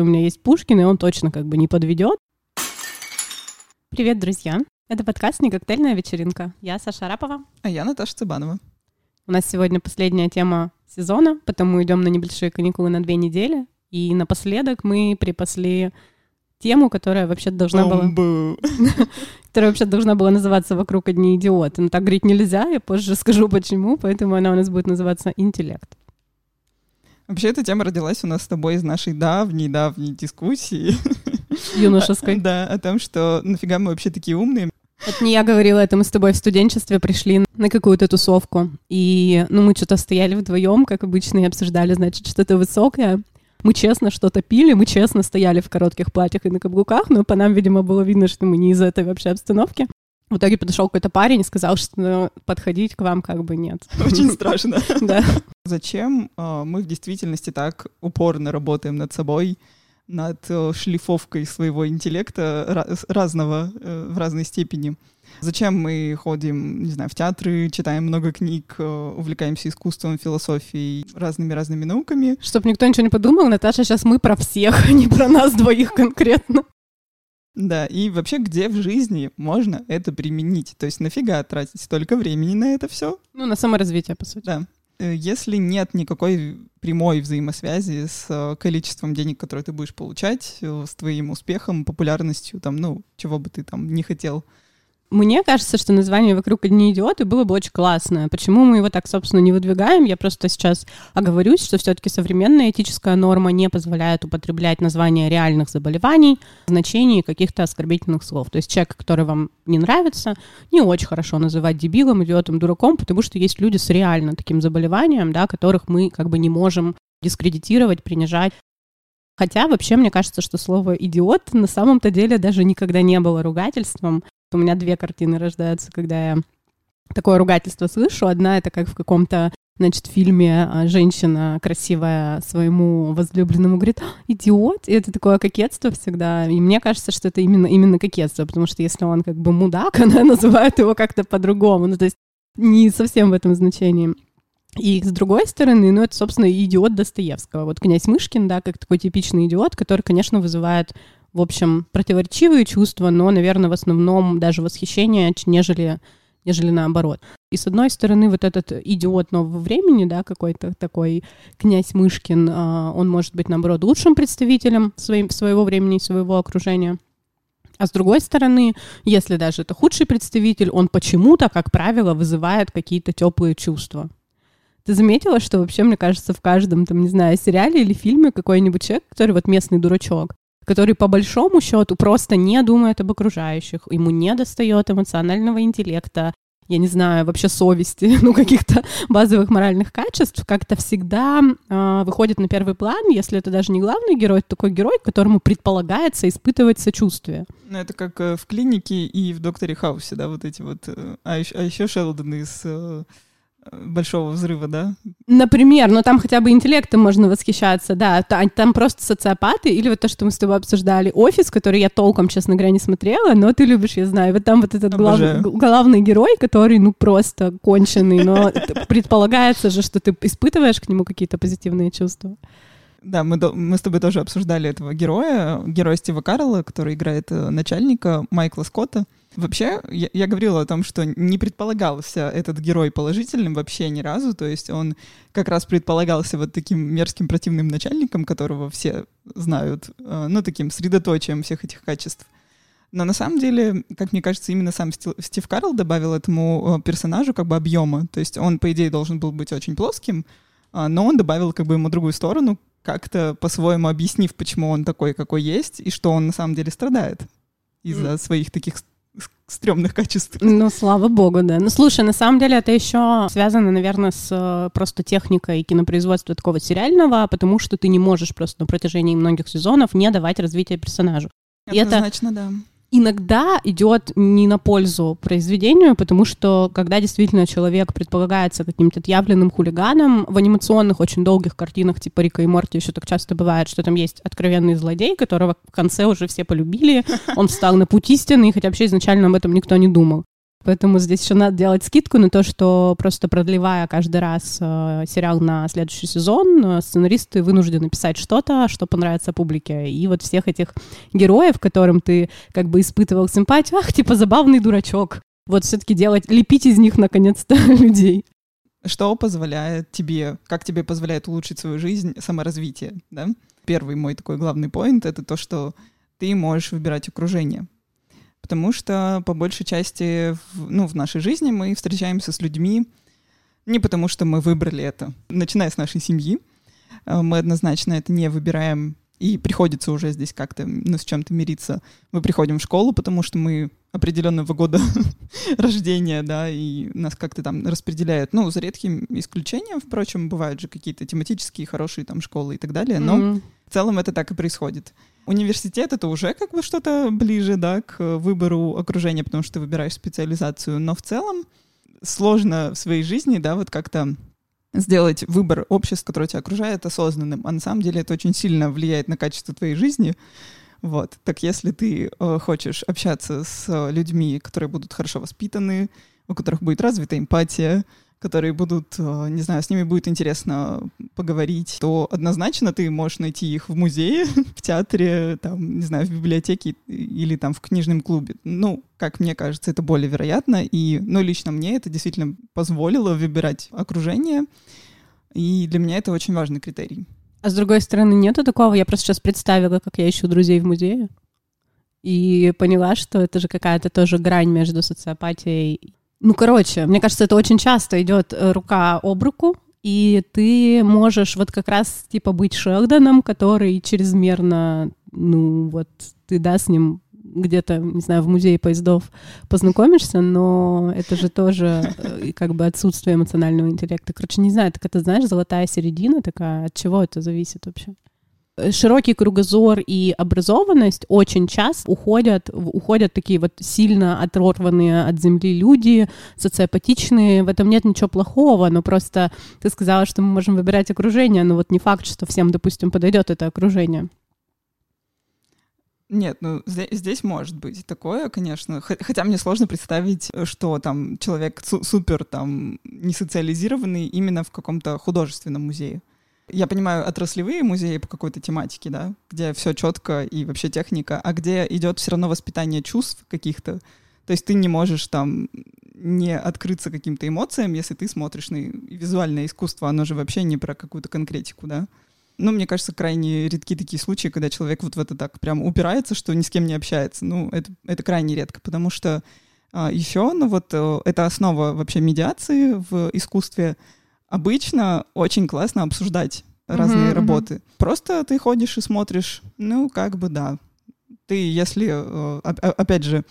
что у меня есть Пушкин, и он точно как бы не подведет. Привет, друзья! Это подкаст «Не коктейльная вечеринка». Я Саша Арапова. А я Наташа Цыбанова. У нас сегодня последняя тема сезона, потому идем на небольшие каникулы на две недели. И напоследок мы припасли тему, которая вообще должна была... которая вообще должна была называться «Вокруг одни идиоты». Но так говорить нельзя, я позже скажу почему, поэтому она у нас будет называться «Интеллект». Вообще эта тема родилась у нас с тобой из нашей давней-давней дискуссии. Юношеской. Да, о том, что нафига мы вообще такие умные. Это не я говорила, это мы с тобой в студенчестве пришли на какую-то тусовку. И, ну, мы что-то стояли вдвоем, как обычно, и обсуждали, значит, что-то высокое. Мы честно что-то пили, мы честно стояли в коротких платьях и на каблуках, но по нам, видимо, было видно, что мы не из этой вообще обстановки. В итоге подошел какой-то парень и сказал, что подходить к вам как бы нет. Очень страшно. Да. Зачем э, мы в действительности так упорно работаем над собой, над э, шлифовкой своего интеллекта разного э, в разной степени? Зачем мы ходим, не знаю, в театры, читаем много книг, увлекаемся искусством, философией, разными-разными науками? Чтоб никто ничего не подумал, Наташа, сейчас мы про всех, а не про нас двоих конкретно. Да, и вообще, где в жизни можно это применить? То есть нафига тратить столько времени на это все? Ну, на саморазвитие, по сути. Да. Э, если нет никакой прямой взаимосвязи с э, количеством денег, которые ты будешь получать, э, с твоим успехом, популярностью, там, ну, чего бы ты там не хотел мне кажется, что название «Вокруг одни идиоты» было бы очень классное. Почему мы его так, собственно, не выдвигаем? Я просто сейчас оговорюсь, что все-таки современная этическая норма не позволяет употреблять названия реальных заболеваний, значений каких-то оскорбительных слов. То есть человек, который вам не нравится, не очень хорошо называть дебилом, идиотом, дураком, потому что есть люди с реально таким заболеванием, да, которых мы как бы не можем дискредитировать, принижать. Хотя вообще мне кажется, что слово «идиот» на самом-то деле даже никогда не было ругательством. У меня две картины рождаются, когда я такое ругательство слышу. Одна — это как в каком-то значит, в фильме а, женщина красивая своему возлюбленному говорит «идиот», и это такое кокетство всегда. И мне кажется, что это именно, именно кокетство, потому что если он как бы мудак, она называет его как-то по-другому. Ну, то есть не совсем в этом значении. И с другой стороны, ну, это, собственно, идиот Достоевского. Вот князь Мышкин, да, как такой типичный идиот, который, конечно, вызывает в общем, противоречивые чувства, но, наверное, в основном даже восхищение, нежели, нежели наоборот. И с одной стороны, вот этот идиот нового времени, да, какой-то такой князь Мышкин, а, он может быть, наоборот, лучшим представителем своим, своего времени и своего окружения. А с другой стороны, если даже это худший представитель, он почему-то, как правило, вызывает какие-то теплые чувства. Ты заметила, что вообще, мне кажется, в каждом, там, не знаю, сериале или фильме какой-нибудь человек, который вот местный дурачок, который по большому счету просто не думает об окружающих, ему не достает эмоционального интеллекта, я не знаю, вообще совести, ну, каких-то базовых моральных качеств, как-то всегда э, выходит на первый план, если это даже не главный герой, это такой герой, которому предполагается испытывать сочувствие. Ну, это как э, в клинике и в Докторе Хаусе, да, вот эти вот, э, а еще, а еще Шелдон из э, большого взрыва, да? Например, но там хотя бы интеллектом можно восхищаться, да. Там просто социопаты, или вот то, что мы с тобой обсуждали, офис, который я толком, честно говоря, не смотрела, но ты любишь, я знаю. Вот там вот этот глав, главный герой, который, ну, просто конченый, но предполагается же, что ты испытываешь к нему какие-то позитивные чувства. Да, мы, мы с тобой тоже обсуждали этого героя, героя Стива Карла, который играет э, начальника Майкла Скотта. Вообще, я, я говорила о том, что не предполагался этот герой положительным вообще ни разу, то есть он как раз предполагался вот таким мерзким противным начальником, которого все знают, э, ну, таким средоточием всех этих качеств. Но на самом деле, как мне кажется, именно сам Стив Карл добавил этому э, персонажу как бы объема. То есть он, по идее, должен был быть очень плоским, а, но он добавил как бы ему другую сторону, как-то по-своему объяснив, почему он такой, какой есть, и что он на самом деле страдает из-за mm. своих таких стрёмных качеств. Ну, слава богу, да. Ну, слушай, на самом деле это еще связано, наверное, с э, просто техникой кинопроизводства такого сериального, потому что ты не можешь просто на протяжении многих сезонов не давать развития персонажу. Однозначно, и это, да иногда идет не на пользу произведению, потому что когда действительно человек предполагается каким-то отъявленным хулиганом, в анимационных очень долгих картинах типа Рика и Морти еще так часто бывает, что там есть откровенный злодей, которого в конце уже все полюбили, он встал на путь истины, хотя вообще изначально об этом никто не думал. Поэтому здесь еще надо делать скидку на то, что просто продлевая каждый раз э, сериал на следующий сезон, э, сценаристы вынуждены писать что-то, что понравится публике. И вот всех этих героев, которым ты как бы испытывал симпатию, ах, типа забавный дурачок. Вот все-таки делать, лепить из них наконец-то людей. Что позволяет тебе, как тебе позволяет улучшить свою жизнь, саморазвитие, да? Первый мой такой главный поинт — это то, что ты можешь выбирать окружение потому что по большей части в, ну, в нашей жизни мы встречаемся с людьми не потому, что мы выбрали это, начиная с нашей семьи. Э, мы однозначно это не выбираем, и приходится уже здесь как-то ну, с чем-то мириться. Мы приходим в школу, потому что мы определенного года рождения, да, и нас как-то там распределяют. Ну, за редким исключением, впрочем, бывают же какие-то тематические хорошие там школы и так далее, но mm-hmm. в целом это так и происходит. Университет — это уже как бы что-то ближе, да, к выбору окружения, потому что ты выбираешь специализацию, но в целом сложно в своей жизни, да, вот как-то сделать выбор общества, которое тебя окружает, осознанным. А на самом деле это очень сильно влияет на качество твоей жизни. Вот. Так если ты э, хочешь общаться с людьми, которые будут хорошо воспитаны, у которых будет развита эмпатия, которые будут, э, не знаю, с ними будет интересно поговорить, то однозначно ты можешь найти их в музее, в театре, там, не знаю, в библиотеке или там в книжном клубе. Ну, как мне кажется, это более вероятно. И, ну, лично мне это действительно позволило выбирать окружение. И для меня это очень важный критерий. А с другой стороны, нету такого? Я просто сейчас представила, как я ищу друзей в музее. И поняла, что это же какая-то тоже грань между социопатией ну, короче, мне кажется, это очень часто идет э, рука об руку, и ты можешь вот как раз типа быть Шелдоном, который чрезмерно, ну вот ты, да, с ним где-то, не знаю, в музее поездов познакомишься, но это же тоже э, как бы отсутствие эмоционального интеллекта. Короче, не знаю, так это, знаешь, золотая середина такая, от чего это зависит вообще? Широкий кругозор и образованность очень часто уходят, уходят такие вот сильно оторванные от земли люди, социопатичные. В этом нет ничего плохого, но просто ты сказала, что мы можем выбирать окружение, но вот не факт, что всем, допустим, подойдет это окружение. Нет, ну здесь, здесь может быть такое, конечно. Хотя мне сложно представить, что там человек супер там не социализированный именно в каком-то художественном музее я понимаю, отраслевые музеи по какой-то тематике, да, где все четко и вообще техника, а где идет все равно воспитание чувств каких-то. То есть ты не можешь там не открыться каким-то эмоциям, если ты смотришь на визуальное искусство, оно же вообще не про какую-то конкретику, да. Ну, мне кажется, крайне редки такие случаи, когда человек вот в это так прям упирается, что ни с кем не общается. Ну, это, это крайне редко, потому что а, еще, ну вот, э, это основа вообще медиации в искусстве — Обычно очень классно обсуждать разные mm-hmm, работы. Просто ты ходишь и смотришь, ну, как бы да. Ты, если, э, опять же,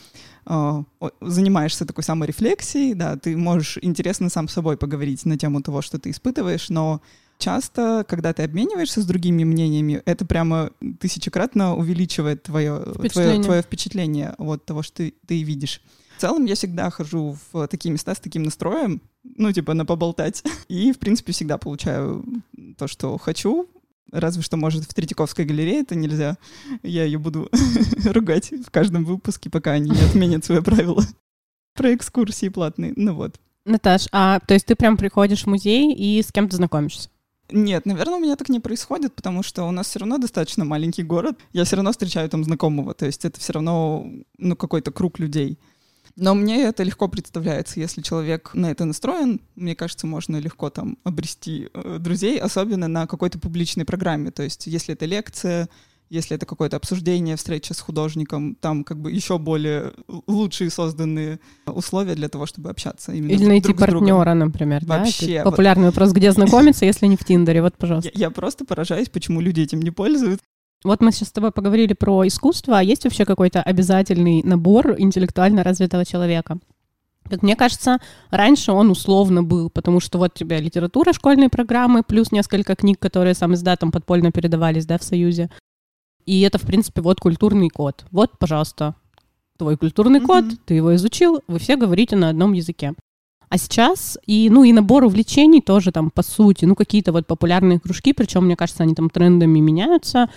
э, занимаешься такой саморефлексией, да, ты можешь интересно сам с собой поговорить на тему того, что ты испытываешь, но часто, когда ты обмениваешься с другими мнениями, это прямо тысячекратно увеличивает твое впечатление, твое, твое впечатление от того, что ты, ты видишь. В целом я всегда хожу в такие места с таким настроем, ну, типа, на поболтать. И, в принципе, всегда получаю то, что хочу. Разве что, может, в Третьяковской галерее это нельзя. Я ее буду ругать в каждом выпуске, пока они не отменят свои правила про экскурсии платные. Ну вот. Наташ, а то есть ты прям приходишь в музей и с кем-то знакомишься? Нет, наверное, у меня так не происходит, потому что у нас все равно достаточно маленький город. Я все равно встречаю там знакомого, то есть это все равно ну, какой-то круг людей. Но мне это легко представляется, если человек на это настроен, мне кажется, можно легко там обрести э, друзей, особенно на какой-то публичной программе. То есть если это лекция, если это какое-то обсуждение, встреча с художником, там как бы еще более лучшие созданные условия для того, чтобы общаться. Именно Или найти друг партнера, например. Вообще. Да? Популярный вот. вопрос, где знакомиться, если не в Тиндере. Вот, пожалуйста. Я, я просто поражаюсь, почему люди этим не пользуются. Вот мы сейчас с тобой поговорили про искусство, а есть вообще какой-то обязательный набор интеллектуально развитого человека? Как мне кажется, раньше он условно был, потому что вот у тебя литература школьной программы, плюс несколько книг, которые сам издатом подпольно передавались, да, в Союзе. И это, в принципе, вот культурный код. Вот, пожалуйста, твой культурный код, mm-hmm. ты его изучил, вы все говорите на одном языке. А сейчас и, ну, и набор увлечений тоже там, по сути, ну, какие-то вот популярные кружки, причем, мне кажется, они там трендами меняются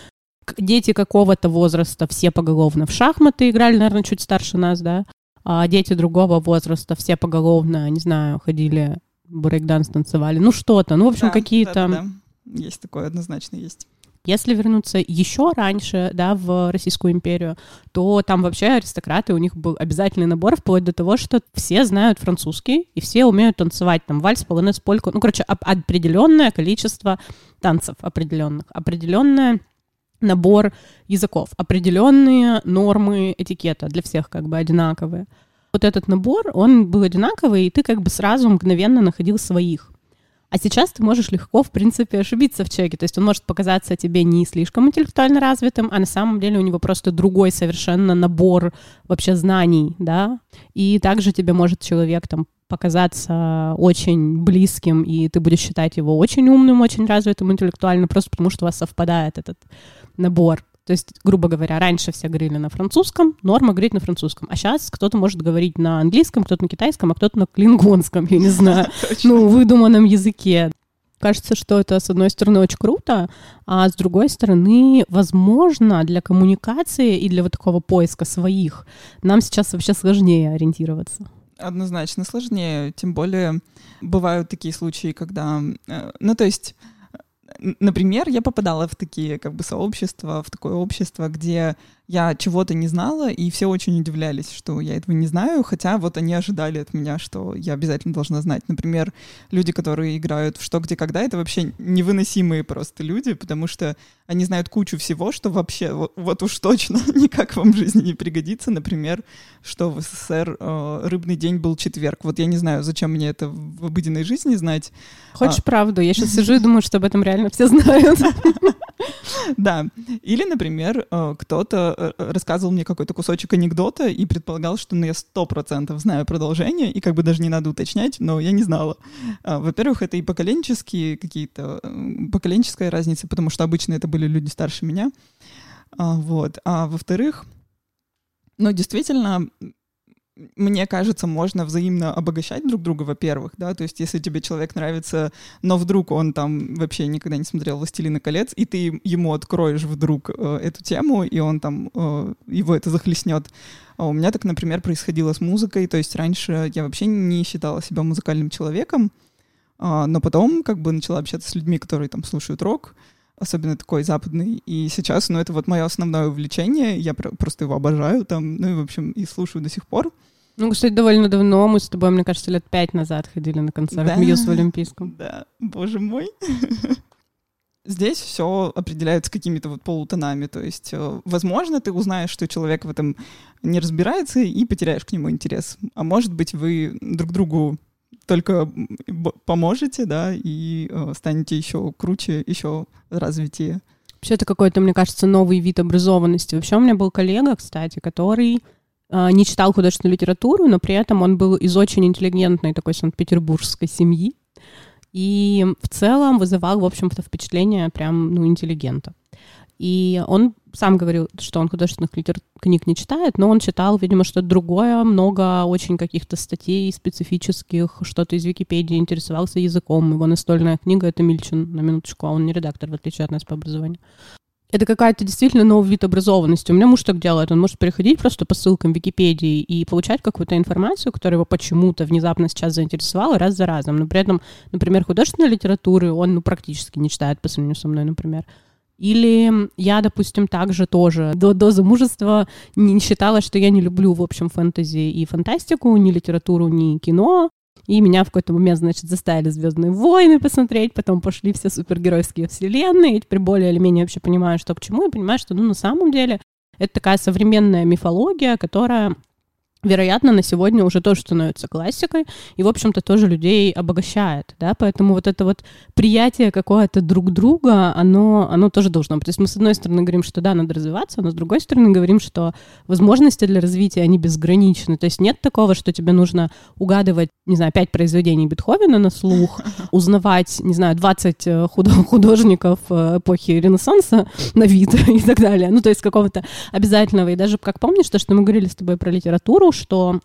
дети какого-то возраста все поголовно в шахматы играли, наверное, чуть старше нас, да. а дети другого возраста все поголовно, не знаю, ходили брейкданс танцевали, ну что-то, ну, в общем, Да, какие-то... да-да-да. Есть такое, однозначно есть. Если вернуться еще раньше, да, в Российскую империю, то там вообще аристократы, у них был обязательный набор, вплоть до того, что все знают французский, и все умеют танцевать там вальс, полонез, польку, ну, короче, оп- определенное количество танцев определенных, определенное набор языков, определенные нормы этикета для всех как бы одинаковые. Вот этот набор, он был одинаковый, и ты как бы сразу мгновенно находил своих. А сейчас ты можешь легко, в принципе, ошибиться в человеке. То есть он может показаться тебе не слишком интеллектуально развитым, а на самом деле у него просто другой совершенно набор вообще знаний, да. И также тебе может человек там показаться очень близким, и ты будешь считать его очень умным, очень развитым интеллектуально, просто потому что у вас совпадает этот набор. То есть, грубо говоря, раньше все говорили на французском, норма говорить на французском. А сейчас кто-то может говорить на английском, кто-то на китайском, а кто-то на клингонском, я не знаю, ну, выдуманном языке. Кажется, что это, с одной стороны, очень круто, а с другой стороны, возможно, для коммуникации и для вот такого поиска своих нам сейчас вообще сложнее ориентироваться. Однозначно сложнее, тем более бывают такие случаи, когда, э, ну то есть, например, я попадала в такие как бы сообщества, в такое общество, где я чего-то не знала, и все очень удивлялись, что я этого не знаю, хотя вот они ожидали от меня, что я обязательно должна знать. Например, люди, которые играют в «Что, где, когда», это вообще невыносимые просто люди, потому что они знают кучу всего, что вообще вот, вот уж точно никак вам в жизни не пригодится. Например, что в СССР э, рыбный день был четверг. Вот я не знаю, зачем мне это в обыденной жизни знать. Хочешь правду? Я сейчас сижу и думаю, что об этом реально все знают. Да. Или, например, э, кто-то э, рассказывал мне какой-то кусочек анекдота и предполагал, что ну, я сто процентов знаю продолжение, и как бы даже не надо уточнять, но я не знала. А, Во-первых, это и поколенческие какие-то, э, поколенческая разница, потому что обычно это были люди старше меня. А, Вот. А во-вторых, ну, действительно, мне кажется, можно взаимно обогащать друг друга, во-первых, да, то есть если тебе человек нравится, но вдруг он там вообще никогда не смотрел «Властелина колец», и ты ему откроешь вдруг э, эту тему, и он там, э, его это захлестнет. А у меня так, например, происходило с музыкой, то есть раньше я вообще не считала себя музыкальным человеком, а, но потом как бы начала общаться с людьми, которые там слушают рок, особенно такой западный, и сейчас, ну, это вот мое основное увлечение, я про- просто его обожаю там, ну, и, в общем, и слушаю до сих пор. Ну, кстати, довольно давно мы с тобой, мне кажется, лет пять назад ходили на концерт Да. Мьюз в Олимпийском. Да, боже мой. Здесь все определяется какими-то вот полутонами, то есть, э, возможно, ты узнаешь, что человек в этом не разбирается и потеряешь к нему интерес. А может быть, вы друг другу только поможете, да, и э, станете еще круче, еще развитее. Вообще это какой-то, мне кажется, новый вид образованности. Вообще у меня был коллега, кстати, который а, не читал художественную литературу, но при этом он был из очень интеллигентной такой санкт-петербургской семьи. И в целом вызывал, в общем-то, впечатление прям, ну, интеллигента. И он сам говорил, что он художественных литер... книг не читает, но он читал, видимо, что-то другое, много очень каких-то статей специфических, что-то из Википедии, интересовался языком. Его настольная книга — это Мильчин, на минуточку, а он не редактор, в отличие от нас по образованию. Это какая-то действительно новый вид образованности. У меня муж так делает. Он может переходить просто по ссылкам Википедии и получать какую-то информацию, которая его почему-то внезапно сейчас заинтересовала раз за разом. Но при этом, например, художественной литературы он ну, практически не читает по сравнению со мной, например. Или я, допустим, также тоже до, до замужества не считала, что я не люблю, в общем, фэнтези и фантастику, ни литературу, ни кино. И меня в какой-то момент, значит, заставили «Звездные войны» посмотреть, потом пошли все супергеройские вселенные, и теперь более или менее вообще понимаю, что к чему, и понимаю, что, ну, на самом деле, это такая современная мифология, которая вероятно, на сегодня уже тоже становится классикой и, в общем-то, тоже людей обогащает, да, поэтому вот это вот приятие какое-то друг друга, оно, оно тоже должно быть. То есть мы, с одной стороны, говорим, что да, надо развиваться, но с другой стороны говорим, что возможности для развития, они безграничны. То есть нет такого, что тебе нужно угадывать, не знаю, пять произведений Бетховена на слух, узнавать, не знаю, 20 э, худо- художников э, эпохи Ренессанса на вид и так далее. Ну, то есть какого-то обязательного. И даже, как помнишь, то, что мы говорили с тобой про литературу, что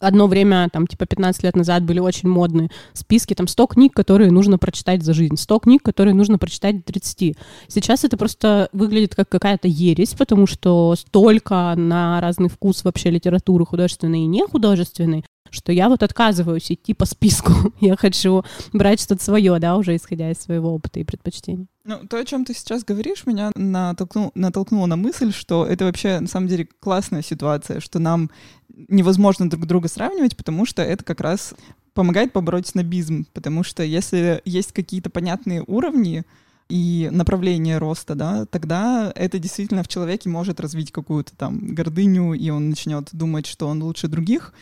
одно время, там, типа 15 лет назад были очень модные списки, там, 100 книг, которые нужно прочитать за жизнь, 100 книг, которые нужно прочитать до 30. Сейчас это просто выглядит как какая-то ересь, потому что столько на разный вкус вообще литературы художественной и нехудожественной, что я вот отказываюсь идти по списку. я хочу брать что-то свое, да, уже исходя из своего опыта и предпочтений. Ну, то, о чем ты сейчас говоришь, меня натолкнул, натолкнуло на мысль, что это вообще, на самом деле, классная ситуация, что нам невозможно друг друга сравнивать, потому что это как раз помогает побороть снобизм, потому что если есть какие-то понятные уровни, и направление роста, да, тогда это действительно в человеке может развить какую-то там гордыню, и он начнет думать, что он лучше других,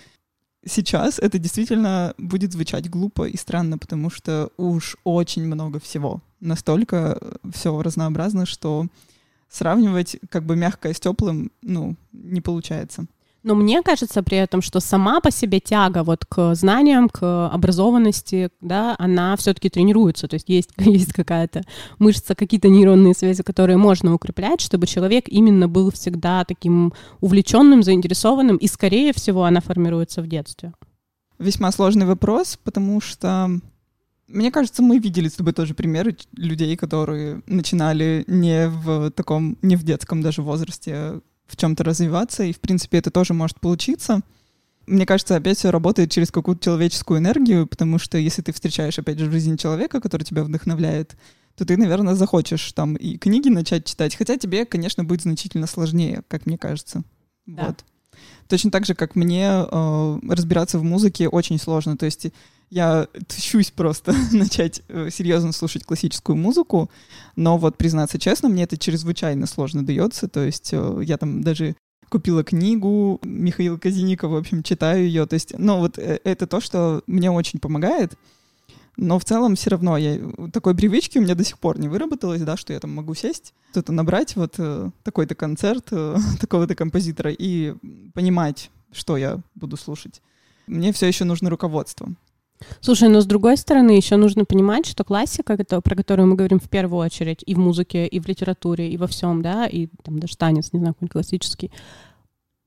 сейчас это действительно будет звучать глупо и странно, потому что уж очень много всего. Настолько все разнообразно, что сравнивать как бы мягкое с теплым, ну, не получается. Но мне кажется при этом, что сама по себе тяга вот к знаниям, к образованности, да, она все-таки тренируется. То есть есть, есть какая-то мышца, какие-то нейронные связи, которые можно укреплять, чтобы человек именно был всегда таким увлеченным, заинтересованным, и, скорее всего, она формируется в детстве. Весьма сложный вопрос, потому что мне кажется, мы видели с тобой тоже примеры людей, которые начинали не в таком, не в детском даже возрасте в чем-то развиваться, и, в принципе, это тоже может получиться. Мне кажется, опять все работает через какую-то человеческую энергию, потому что если ты встречаешь, опять же, в жизни человека, который тебя вдохновляет, то ты, наверное, захочешь там и книги начать читать, хотя тебе, конечно, будет значительно сложнее, как мне кажется. Да. Вот. Точно так же, как мне э, разбираться в музыке очень сложно. То есть я тщусь просто начать э, серьезно слушать классическую музыку, но вот, признаться честно, мне это чрезвычайно сложно дается, то есть э, я там даже купила книгу Михаила Казиника, в общем, читаю ее, то есть, ну вот э, это то, что мне очень помогает, но в целом все равно я такой привычки у меня до сих пор не выработалось, да, что я там могу сесть, что-то набрать, вот такой-то концерт такого-то композитора и понимать, что я буду слушать. Мне все еще нужно руководство. Слушай, но с другой стороны, еще нужно понимать, что классика, про которую мы говорим в первую очередь, и в музыке, и в литературе, и во всем, да, и там даже танец, не знаю, какой классический,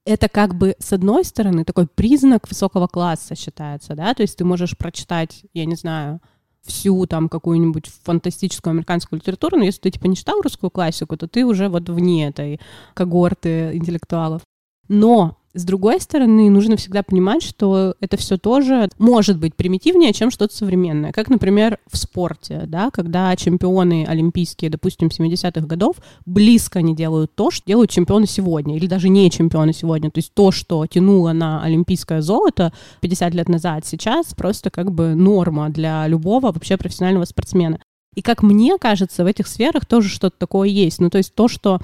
это как бы, с одной стороны, такой признак высокого класса считается, да, то есть ты можешь прочитать, я не знаю, всю там какую-нибудь фантастическую американскую литературу, но если ты типа не читал русскую классику, то ты уже вот вне этой когорты интеллектуалов. Но с другой стороны, нужно всегда понимать, что это все тоже может быть примитивнее, чем что-то современное. Как, например, в спорте, да, когда чемпионы олимпийские, допустим, 70-х годов близко не делают то, что делают чемпионы сегодня, или даже не чемпионы сегодня. То есть то, что тянуло на олимпийское золото 50 лет назад, сейчас просто как бы норма для любого вообще профессионального спортсмена. И как мне кажется, в этих сферах тоже что-то такое есть. Ну, то есть то, что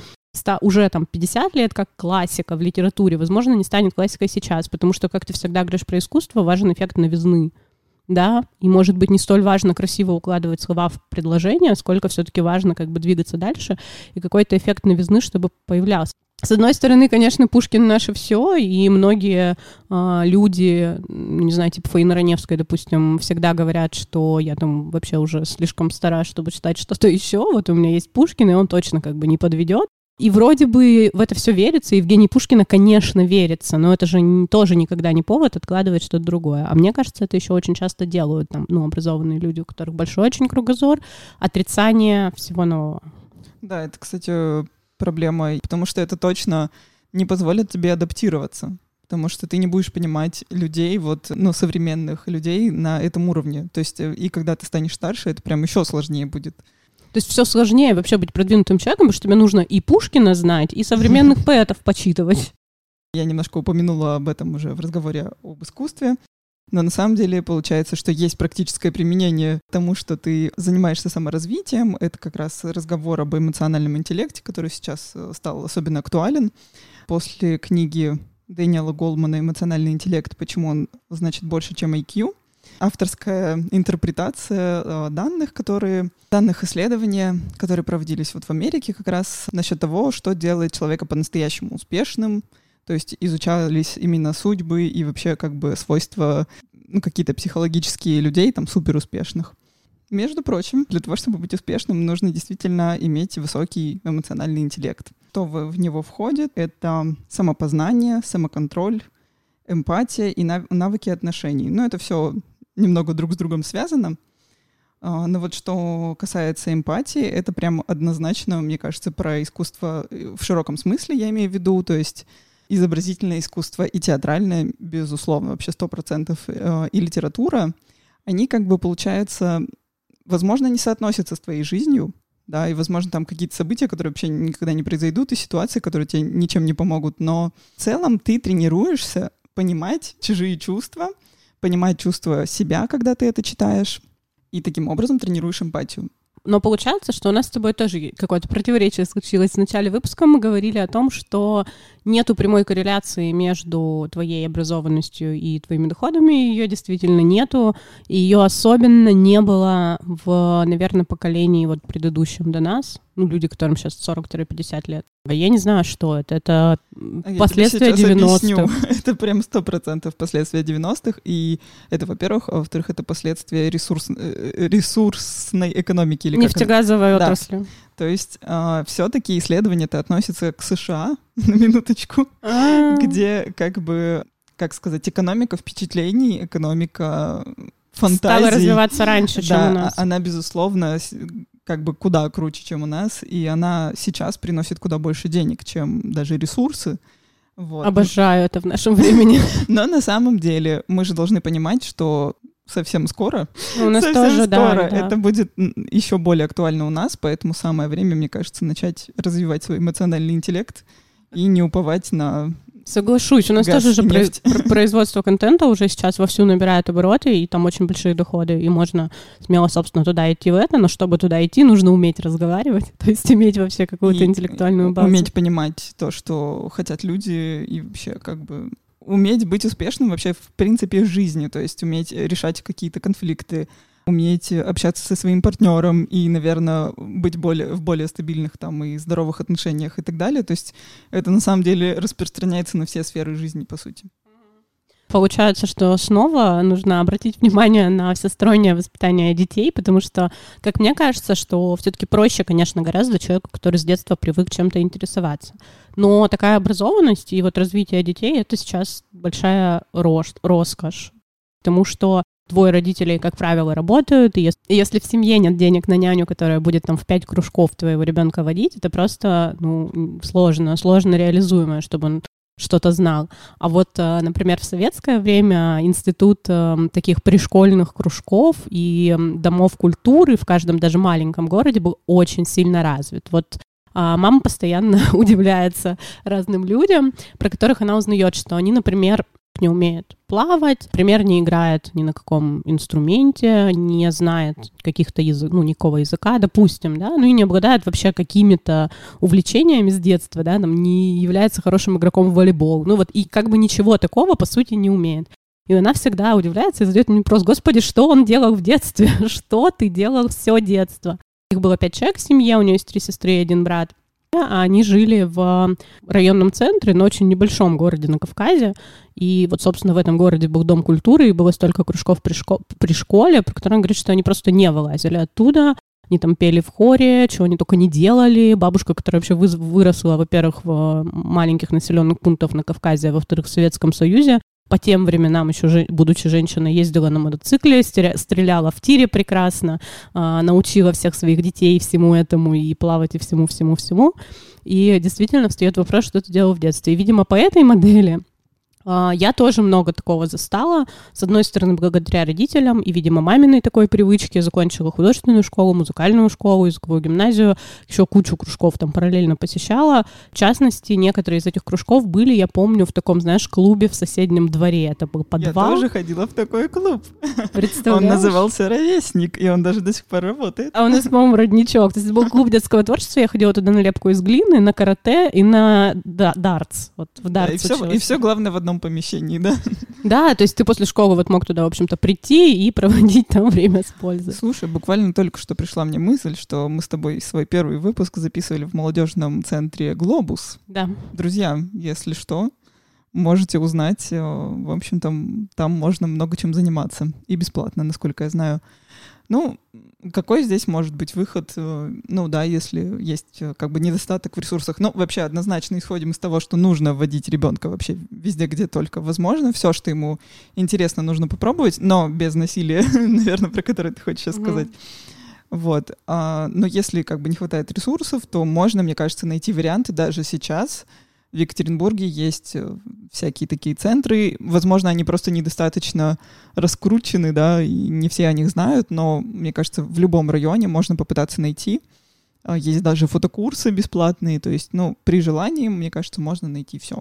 уже там 50 лет как классика в литературе, возможно, не станет классикой сейчас, потому что, как ты всегда говоришь про искусство, важен эффект новизны, да, и, может быть, не столь важно красиво укладывать слова в предложение, сколько все-таки важно как бы двигаться дальше, и какой-то эффект новизны, чтобы появлялся. С одной стороны, конечно, Пушкин наше все, и многие э, люди, не знаю, типа Фаина Раневская, допустим, всегда говорят, что я там вообще уже слишком стара, чтобы читать что-то еще. Вот у меня есть Пушкин, и он точно как бы не подведет. И вроде бы в это все верится, Евгений Пушкина, конечно, верится, но это же тоже никогда не повод откладывать что-то другое. А мне кажется, это еще очень часто делают там, ну, образованные люди, у которых большой очень кругозор, отрицание всего нового. Да, это, кстати, проблема, потому что это точно не позволит тебе адаптироваться потому что ты не будешь понимать людей, вот, ну, современных людей на этом уровне. То есть, э, и когда ты станешь старше, это прям еще сложнее будет. То есть все сложнее вообще быть продвинутым человеком, потому что тебе нужно и Пушкина знать, и современных поэтов почитывать. Я немножко упомянула об этом уже в разговоре об искусстве. Но на самом деле получается, что есть практическое применение тому, что ты занимаешься саморазвитием. Это как раз разговор об эмоциональном интеллекте, который сейчас э, стал особенно актуален. После книги Дэниела Голмана «Эмоциональный интеллект. Почему он значит больше, чем IQ», авторская интерпретация э, данных, которые, данных исследования, которые проводились вот в Америке как раз насчет того, что делает человека по-настоящему успешным, то есть изучались именно судьбы и вообще как бы свойства, ну, какие-то психологические людей, там, суперуспешных. Между прочим, для того, чтобы быть успешным, нужно действительно иметь высокий эмоциональный интеллект. Что в, в него входит? Это самопознание, самоконтроль, эмпатия и навыки отношений. Ну, это все немного друг с другом связано. А, но вот что касается эмпатии, это прям однозначно, мне кажется, про искусство э, в широком смысле, я имею в виду, то есть изобразительное искусство и театральное, безусловно, вообще сто процентов, э, и литература, они как бы, получается, возможно, не соотносятся с твоей жизнью, да, и, возможно, там какие-то события, которые вообще никогда не произойдут, и ситуации, которые тебе ничем не помогут, но в целом ты тренируешься понимать чужие чувства, понимать чувства себя, когда ты это читаешь, и таким образом тренируешь эмпатию. Но получается, что у нас с тобой тоже какое-то противоречие случилось. В начале выпуска мы говорили о том, что нету прямой корреляции между твоей образованностью и твоими доходами. Ее действительно нету. Ее особенно не было в, наверное, поколении вот предыдущем до нас. Ну, люди, которым сейчас 40-50 лет. Я не знаю, что это. Это а последствия 90-х. Это прям сто процентов последствия 90-х. И это, во-первых. А во-вторых, это последствия ресурс... Э, ресурсной экономики. Или Нефтегазовой да. отрасли. То есть э, все-таки исследования-то относятся к США, на минуточку, где как бы, как сказать, экономика впечатлений, экономика фантазии. Стала развиваться раньше, чем да, у нас. она, безусловно, как бы куда круче, чем у нас, и она сейчас приносит куда больше денег, чем даже ресурсы. Вот. Обожаю это в нашем времени. Но на самом деле мы же должны понимать, что совсем скоро. У нас совсем тоже, скоро да, да. это будет еще более актуально у нас, поэтому самое время, мне кажется, начать развивать свой эмоциональный интеллект и не уповать на Соглашусь, у нас тоже же производство контента уже сейчас вовсю набирает обороты, и там очень большие доходы, и можно смело, собственно, туда идти в это, но чтобы туда идти, нужно уметь разговаривать, то есть иметь вообще какую-то интеллектуальную базу. Уметь понимать то, что хотят люди, и вообще как бы уметь быть успешным вообще в принципе в жизни, то есть уметь решать какие-то конфликты, уметь общаться со своим партнером и, наверное, быть более, в более стабильных там и здоровых отношениях и так далее. То есть это на самом деле распространяется на все сферы жизни, по сути. Получается, что снова нужно обратить внимание на всестороннее воспитание детей, потому что, как мне кажется, что все-таки проще, конечно, гораздо человеку, который с детства привык чем-то интересоваться. Но такая образованность и вот развитие детей — это сейчас большая рост, роскошь. Потому что Двое родителей, как правило, работают, и если в семье нет денег на няню, которая будет там в пять кружков твоего ребенка водить, это просто ну, сложно, сложно реализуемо, чтобы он что-то знал. А вот, э, например, в советское время институт э, таких пришкольных кружков и домов культуры в каждом даже маленьком городе был очень сильно развит. Вот а мама постоянно удивляется разным людям, про которых она узнает, что они, например, не умеет плавать, например, не играет ни на каком инструменте, не знает каких-то языков, ну, никакого языка, допустим, да, ну и не обладает вообще какими-то увлечениями с детства, да, там не является хорошим игроком в волейбол, ну вот и как бы ничего такого, по сути, не умеет. И она всегда удивляется и задает мне вопрос, господи, что он делал в детстве? что ты делал все детство? Их было пять человек в семье, у нее есть три сестры и один брат а они жили в районном центре, но очень небольшом городе на Кавказе. И вот, собственно, в этом городе был Дом культуры, и было столько кружков при, шко- при школе, про которые он говорит, что они просто не вылазили оттуда. Они там пели в хоре, чего они только не делали. Бабушка, которая вообще выросла, во-первых, в маленьких населенных пунктах на Кавказе, а во-вторых, в Советском Союзе, по тем временам, еще будучи женщиной, ездила на мотоцикле, стреляла в тире прекрасно, а, научила всех своих детей всему этому и плавать и всему-всему-всему. И действительно встает вопрос, что ты делал в детстве. И, видимо, по этой модели я тоже много такого застала. С одной стороны, благодаря родителям и, видимо, маминой такой привычке. Закончила художественную школу, музыкальную школу, языковую гимназию. Еще кучу кружков там параллельно посещала. В частности, некоторые из этих кружков были, я помню, в таком, знаешь, клубе в соседнем дворе. Это был подвал. Я тоже ходила в такой клуб. Он назывался «Ровесник», и он даже до сих пор работает. А у нас, по-моему, родничок. То есть это был клуб детского творчества. Я ходила туда на лепку из глины, на карате и на дартс. Вот в дартс да, и, все, главное в одном одном помещении, да? Да, то есть ты после школы вот мог туда, в общем-то, прийти и проводить там время с пользой. Слушай, буквально только что пришла мне мысль, что мы с тобой свой первый выпуск записывали в молодежном центре «Глобус». Да. Друзья, если что, можете узнать. Э, в общем, там, там можно много чем заниматься. И бесплатно, насколько я знаю. Ну, какой здесь может быть выход? Э, ну да, если есть э, как бы недостаток в ресурсах. Ну, вообще однозначно исходим из того, что нужно вводить ребенка вообще везде, где только возможно. Все, что ему интересно, нужно попробовать, но без насилия, наверное, про которое ты хочешь сейчас сказать. Вот. А, но если как бы не хватает ресурсов, то можно, мне кажется, найти варианты даже сейчас, в Екатеринбурге есть э, всякие такие центры. Возможно, они просто недостаточно раскручены, да, и не все о них знают, но, мне кажется, в любом районе можно попытаться найти. А, есть даже фотокурсы бесплатные, то есть, ну, при желании, мне кажется, можно найти все.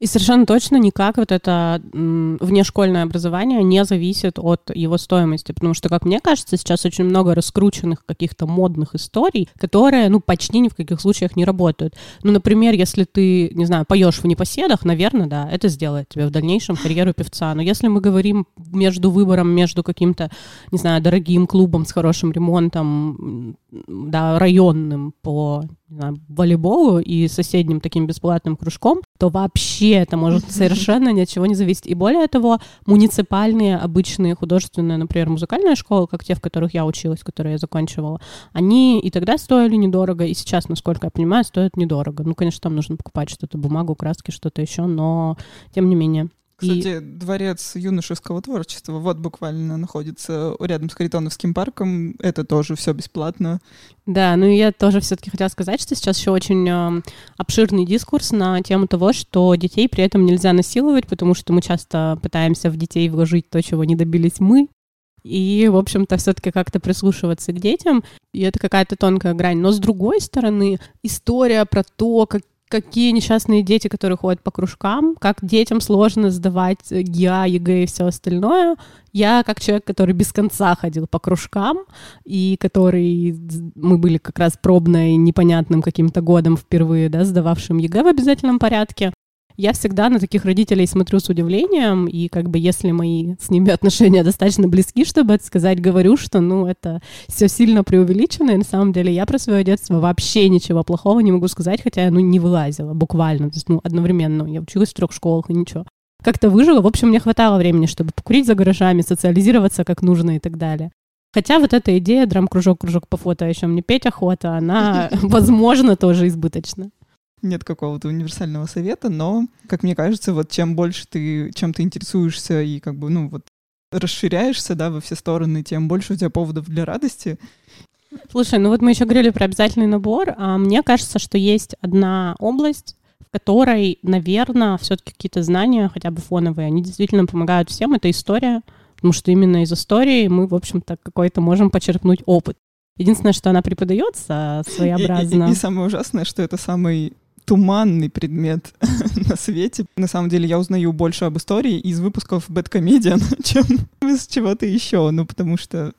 И совершенно точно никак вот это внешкольное образование не зависит от его стоимости, потому что, как мне кажется, сейчас очень много раскрученных каких-то модных историй, которые, ну, почти ни в каких случаях не работают. Ну, например, если ты, не знаю, поешь в непоседах, наверное, да, это сделает тебе в дальнейшем карьеру певца. Но если мы говорим между выбором, между каким-то, не знаю, дорогим клубом с хорошим ремонтом, да, районным по знаю, волейболу и соседним таким бесплатным кружком, то вообще это может совершенно ни от чего не зависеть. И более того, муниципальные, обычные художественные, например, музыкальные школы, как те, в которых я училась, которые я заканчивала, они и тогда стоили недорого, и сейчас, насколько я понимаю, стоят недорого. Ну, конечно, там нужно покупать что-то, бумагу, краски, что-то еще, но тем не менее. Кстати, и... дворец юношеского творчества вот буквально находится рядом с Харитоновским парком. Это тоже все бесплатно. Да, ну и я тоже все-таки хотела сказать, что сейчас еще очень э, обширный дискурс на тему того, что детей при этом нельзя насиловать, потому что мы часто пытаемся в детей вложить то, чего не добились мы, и, в общем-то, все-таки как-то прислушиваться к детям. И это какая-то тонкая грань. Но с другой стороны, история про то, как какие несчастные дети, которые ходят по кружкам, как детям сложно сдавать ГИА, ЕГЭ и все остальное. Я, как человек, который без конца ходил по кружкам, и который... Мы были как раз пробной непонятным каким-то годом впервые, да, сдававшим ЕГЭ в обязательном порядке я всегда на таких родителей смотрю с удивлением, и как бы если мои с ними отношения достаточно близки, чтобы это сказать, говорю, что, ну, это все сильно преувеличено, и на самом деле я про свое детство вообще ничего плохого не могу сказать, хотя я, ну, не вылазила буквально, то есть, ну, одновременно, я училась в трех школах и ничего. Как-то выжила, в общем, мне хватало времени, чтобы покурить за гаражами, социализироваться как нужно и так далее. Хотя вот эта идея драм-кружок, кружок по фото, а еще мне петь охота, она, возможно, тоже избыточна нет какого-то универсального совета, но, как мне кажется, вот чем больше ты чем ты интересуешься и как бы, ну, вот расширяешься, да, во все стороны, тем больше у тебя поводов для радости. Слушай, ну вот мы еще говорили про обязательный набор, а мне кажется, что есть одна область, в которой, наверное, все-таки какие-то знания, хотя бы фоновые, они действительно помогают всем, это история, потому что именно из истории мы, в общем-то, какой-то можем почерпнуть опыт. Единственное, что она преподается своеобразно. И, и, и самое ужасное, что это самый туманный предмет на свете. На самом деле я узнаю больше об истории из выпусков Бэткомедиан, чем из чего-то еще. Ну, потому что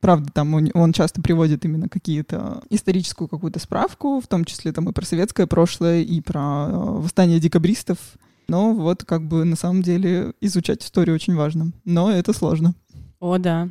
правда, там он, он часто приводит именно какие-то историческую какую-то справку, в том числе там и про советское прошлое, и про э, восстание декабристов. Но вот как бы на самом деле изучать историю очень важно. Но это сложно. О, да.